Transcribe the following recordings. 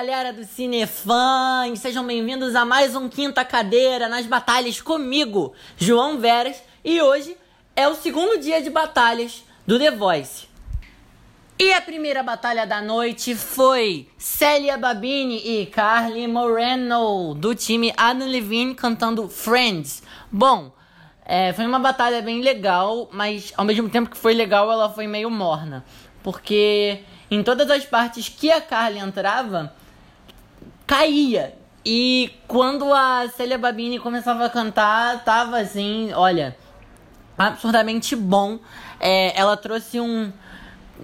galera do Cinefãs! Sejam bem-vindos a mais um Quinta Cadeira nas batalhas comigo, João Veras, e hoje é o segundo dia de batalhas do The Voice. E a primeira batalha da noite foi Célia Babini e Carly Moreno, do time Adam Levine, cantando Friends. Bom, é, foi uma batalha bem legal, mas ao mesmo tempo que foi legal, ela foi meio morna. Porque em todas as partes que a Carly entrava, caía. E quando a Célia Babini começava a cantar, tava assim, olha, absurdamente bom. É, ela trouxe um.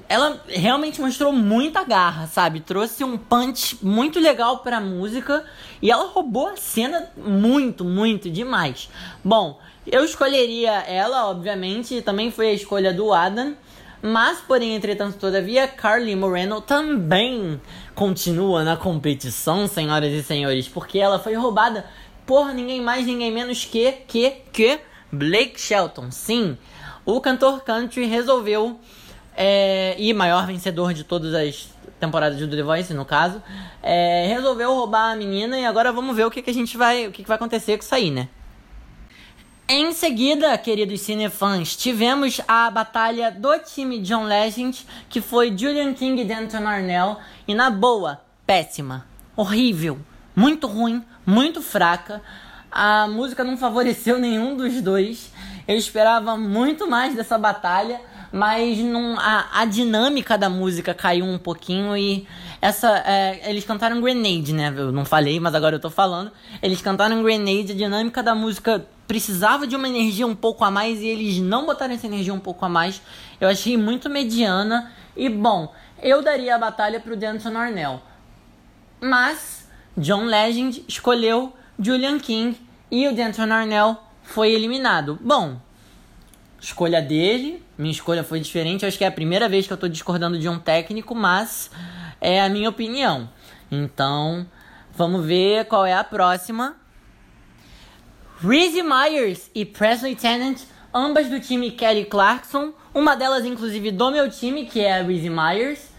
Ela realmente mostrou muita garra, sabe? Trouxe um punch muito legal pra música e ela roubou a cena muito, muito demais. Bom, eu escolheria ela, obviamente, também foi a escolha do Adam. Mas, porém, entretanto, todavia, Carly Moreno também continua na competição, senhoras e senhores, porque ela foi roubada por ninguém mais, ninguém menos que, que, que Blake Shelton. Sim, o cantor country resolveu, é, e maior vencedor de todas as temporadas do The Voice, no caso, é, resolveu roubar a menina e agora vamos ver o que, que a gente vai, o que, que vai acontecer com isso aí, né? Em seguida, queridos cinefãs, tivemos a batalha do time John Legend, que foi Julian King e Denton Arnell, e na boa, péssima, horrível, muito ruim, muito fraca. A música não favoreceu nenhum dos dois. Eu esperava muito mais dessa batalha, mas não, a, a dinâmica da música caiu um pouquinho e essa. É, eles cantaram Grenade, né? Eu não falei, mas agora eu tô falando. Eles cantaram Grenade, a dinâmica da música precisava de uma energia um pouco a mais e eles não botaram essa energia um pouco a mais. Eu achei muito mediana. E bom, eu daria a batalha pro Denton Arnell. Mas John Legend escolheu Julian King e o Denton Arnell foi eliminado. Bom, escolha dele, minha escolha foi diferente. Eu acho que é a primeira vez que eu tô discordando de um técnico, mas é a minha opinião. Então, vamos ver qual é a próxima. Reese Myers e Presley Tennant, ambas do time Kelly Clarkson, uma delas inclusive do meu time, que é a Reese Myers.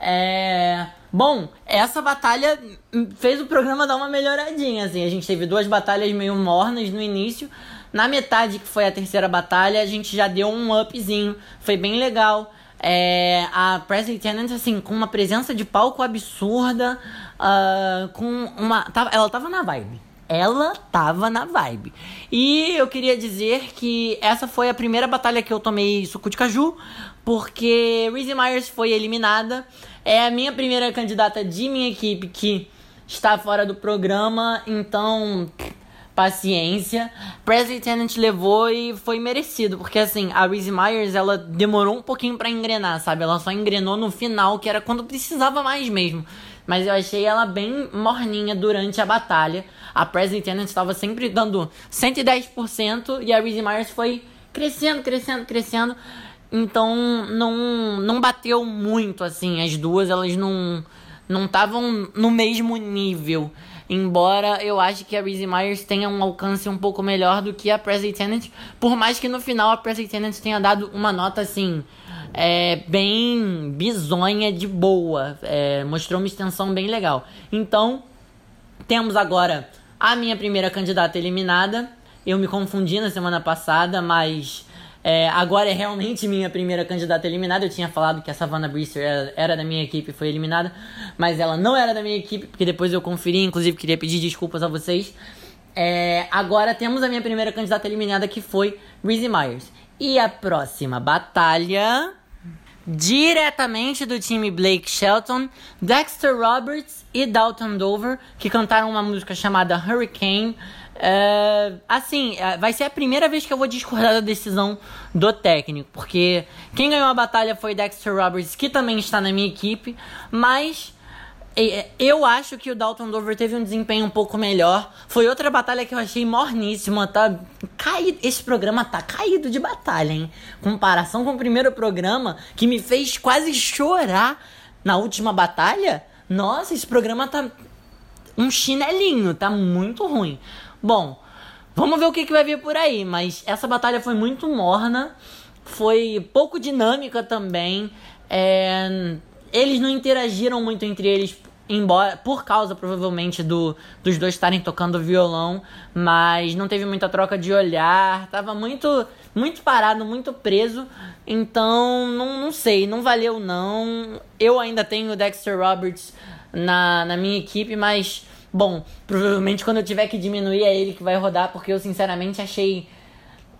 É... Bom, essa batalha fez o programa dar uma melhoradinha, assim. A gente teve duas batalhas meio mornas no início. Na metade, que foi a terceira batalha, a gente já deu um upzinho. Foi bem legal. É, a Presley Tennant, assim, com uma presença de palco absurda, uh, com uma... Ela tava na vibe ela tava na vibe. E eu queria dizer que essa foi a primeira batalha que eu tomei suco de caju, porque Reese Myers foi eliminada. É a minha primeira candidata de minha equipe que está fora do programa, então paciência. Presley Tennant levou e foi merecido, porque assim, a Reese Myers, ela demorou um pouquinho para engrenar, sabe? Ela só engrenou no final, que era quando precisava mais mesmo. Mas eu achei ela bem morninha durante a batalha. A Presley Tennant estava sempre dando 110% e a Reese Myers foi crescendo, crescendo, crescendo. Então não não bateu muito assim, as duas elas não não estavam no mesmo nível. Embora eu ache que a Reese Myers tenha um alcance um pouco melhor do que a Presley Tennant, por mais que no final a Presley Tennant tenha dado uma nota assim é, bem bizonha de boa, é, mostrou uma extensão bem legal. Então temos agora a minha primeira candidata eliminada. Eu me confundi na semana passada, mas é, agora é realmente minha primeira candidata eliminada. Eu tinha falado que a Savannah Brister era, era, da minha equipe e foi eliminada, mas ela não era da minha equipe, porque depois eu conferi, inclusive queria pedir desculpas a vocês. É, agora temos a minha primeira candidata eliminada que foi Reese Myers. E a próxima batalha, diretamente do time Blake Shelton, Dexter Roberts e Dalton Dover, que cantaram uma música chamada Hurricane. É, assim, é, vai ser a primeira vez que eu vou discordar da decisão do técnico, porque quem ganhou a batalha foi Dexter Roberts, que também está na minha equipe, mas eu acho que o Dalton Dover teve um desempenho um pouco melhor. Foi outra batalha que eu achei morníssima, tá caído. Esse programa tá caído de batalha, hein? Comparação com o primeiro programa que me fez quase chorar na última batalha. Nossa, esse programa tá um chinelinho, tá muito ruim. Bom, vamos ver o que, que vai vir por aí. Mas essa batalha foi muito morna, foi pouco dinâmica também. É, eles não interagiram muito entre eles embora por causa provavelmente do dos dois estarem tocando violão, mas não teve muita troca de olhar, tava muito muito parado, muito preso. Então, não, não sei, não valeu não. Eu ainda tenho o Dexter Roberts na, na minha equipe, mas bom, provavelmente quando eu tiver que diminuir é ele que vai rodar, porque eu sinceramente achei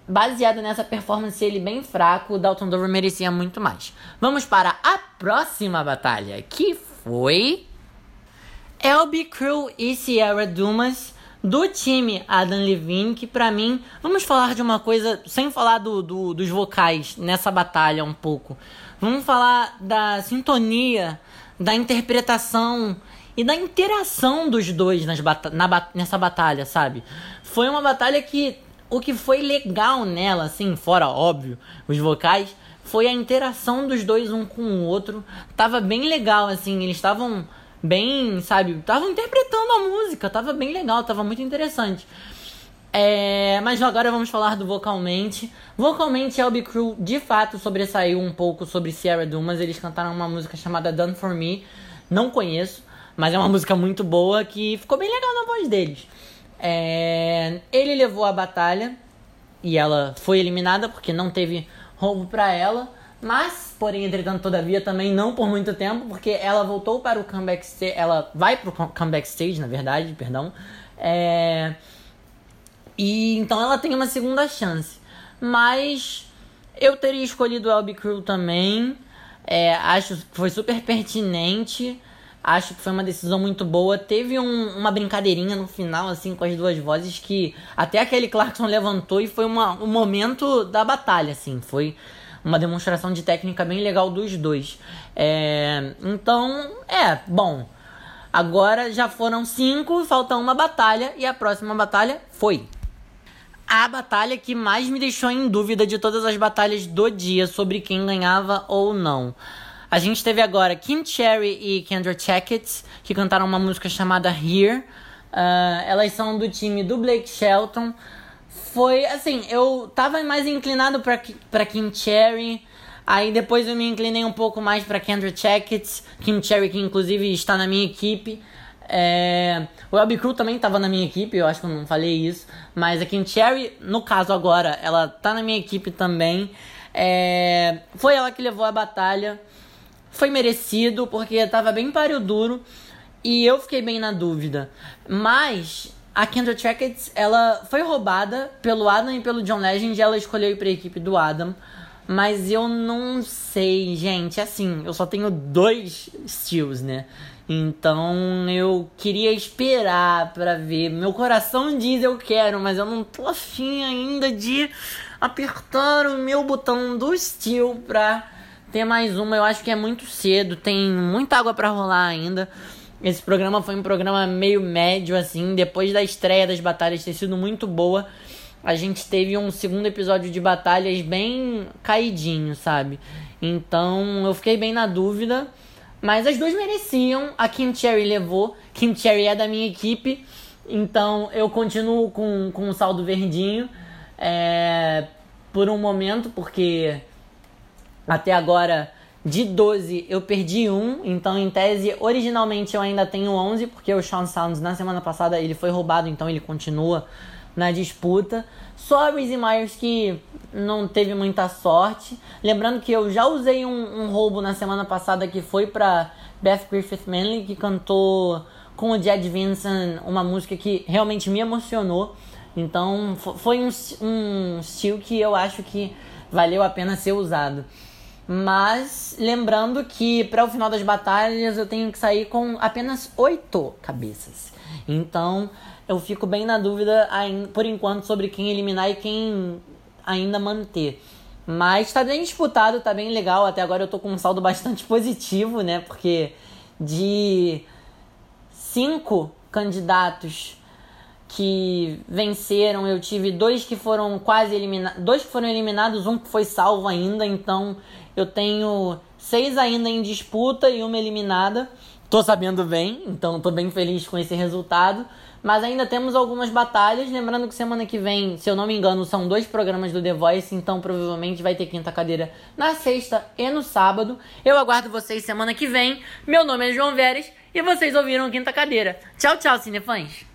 baseado nessa performance ele bem fraco, o Dalton Dover merecia muito mais. Vamos para a próxima batalha, que foi Elby Crew e Sierra Dumas do time Adam Levine, que para mim, vamos falar de uma coisa, sem falar do, do, dos vocais nessa batalha um pouco. Vamos falar da sintonia, da interpretação e da interação dos dois nas bata na, nessa batalha, sabe? Foi uma batalha que o que foi legal nela, assim, fora óbvio, os vocais, foi a interação dos dois um com o outro. Tava bem legal, assim, eles estavam bem, sabe, estavam interpretando a música, tava bem legal, tava muito interessante. É, mas agora vamos falar do vocalmente. Vocalmente, Elby Crew de fato sobressaiu um pouco sobre Sierra Dumas. Eles cantaram uma música chamada Done For Me. Não conheço, mas é uma música muito boa que ficou bem legal na voz deles. É, ele levou a batalha e ela foi eliminada porque não teve roubo para ela. Mas, porém, entretanto, todavia, também não por muito tempo, porque ela voltou para o comeback stage. Ela vai para o comeback stage, na verdade, perdão. É, e então ela tem uma segunda chance. Mas eu teria escolhido o Elby Crew também. É, acho que foi super pertinente. Acho que foi uma decisão muito boa. Teve um, uma brincadeirinha no final, assim, com as duas vozes que até aquele Clarkson levantou e foi uma, um momento da batalha, assim. Foi uma demonstração de técnica bem legal dos dois. É, então, é, bom. Agora já foram cinco, falta uma batalha e a próxima batalha foi. A batalha que mais me deixou em dúvida de todas as batalhas do dia sobre quem ganhava ou não. A gente teve agora Kim Cherry e Kendra Checkett, que cantaram uma música chamada Here. Uh, elas são do time do Blake Shelton. Foi assim, eu tava mais inclinado pra, pra Kim Cherry. Aí depois eu me inclinei um pouco mais pra Kendra Checkett. Kim Cherry, que inclusive está na minha equipe. É... O Elby Crew também estava na minha equipe, eu acho que eu não falei isso. Mas a Kim Cherry, no caso agora, ela tá na minha equipe também. É... Foi ela que levou a batalha. Foi merecido, porque tava bem páreo duro. E eu fiquei bem na dúvida. Mas a Kendra Trackett, ela foi roubada pelo Adam e pelo John Legend. Ela escolheu ir pra equipe do Adam. Mas eu não sei, gente. Assim, eu só tenho dois steals, né? Então eu queria esperar para ver. Meu coração diz eu quero, mas eu não tô afim ainda de apertar o meu botão do steel pra ter mais uma, eu acho que é muito cedo, tem muita água para rolar ainda. Esse programa foi um programa meio médio, assim. Depois da estreia das batalhas ter sido muito boa, a gente teve um segundo episódio de batalhas bem caidinho, sabe? Então eu fiquei bem na dúvida. Mas as duas mereciam. A Kim Cherry levou. Kim Cherry é da minha equipe. Então eu continuo com, com o saldo verdinho. É, por um momento, porque até agora, de 12, eu perdi um. Então, em tese, originalmente eu ainda tenho 11, porque o Sean Sounds na semana passada ele foi roubado, então ele continua na disputa. Só a Reese Myers que não teve muita sorte. Lembrando que eu já usei um, um roubo na semana passada que foi para Beth Griffith Manley, que cantou com o Jed Vincent uma música que realmente me emocionou. Então foi um, um estilo que eu acho que valeu a pena ser usado. Mas lembrando que para o final das batalhas eu tenho que sair com apenas oito cabeças. Então eu fico bem na dúvida por enquanto sobre quem eliminar e quem ainda manter. Mas tá bem disputado, tá bem legal. Até agora eu tô com um saldo bastante positivo, né? Porque de cinco candidatos que venceram, eu tive dois que foram quase eliminados, dois que foram eliminados, um que foi salvo ainda, então eu tenho seis ainda em disputa e uma eliminada. Tô sabendo bem, então tô bem feliz com esse resultado. Mas ainda temos algumas batalhas. Lembrando que semana que vem, se eu não me engano, são dois programas do The Voice, então provavelmente vai ter quinta cadeira na sexta e no sábado. Eu aguardo vocês semana que vem. Meu nome é João Veres E vocês ouviram Quinta Cadeira. Tchau, tchau, cinefãs!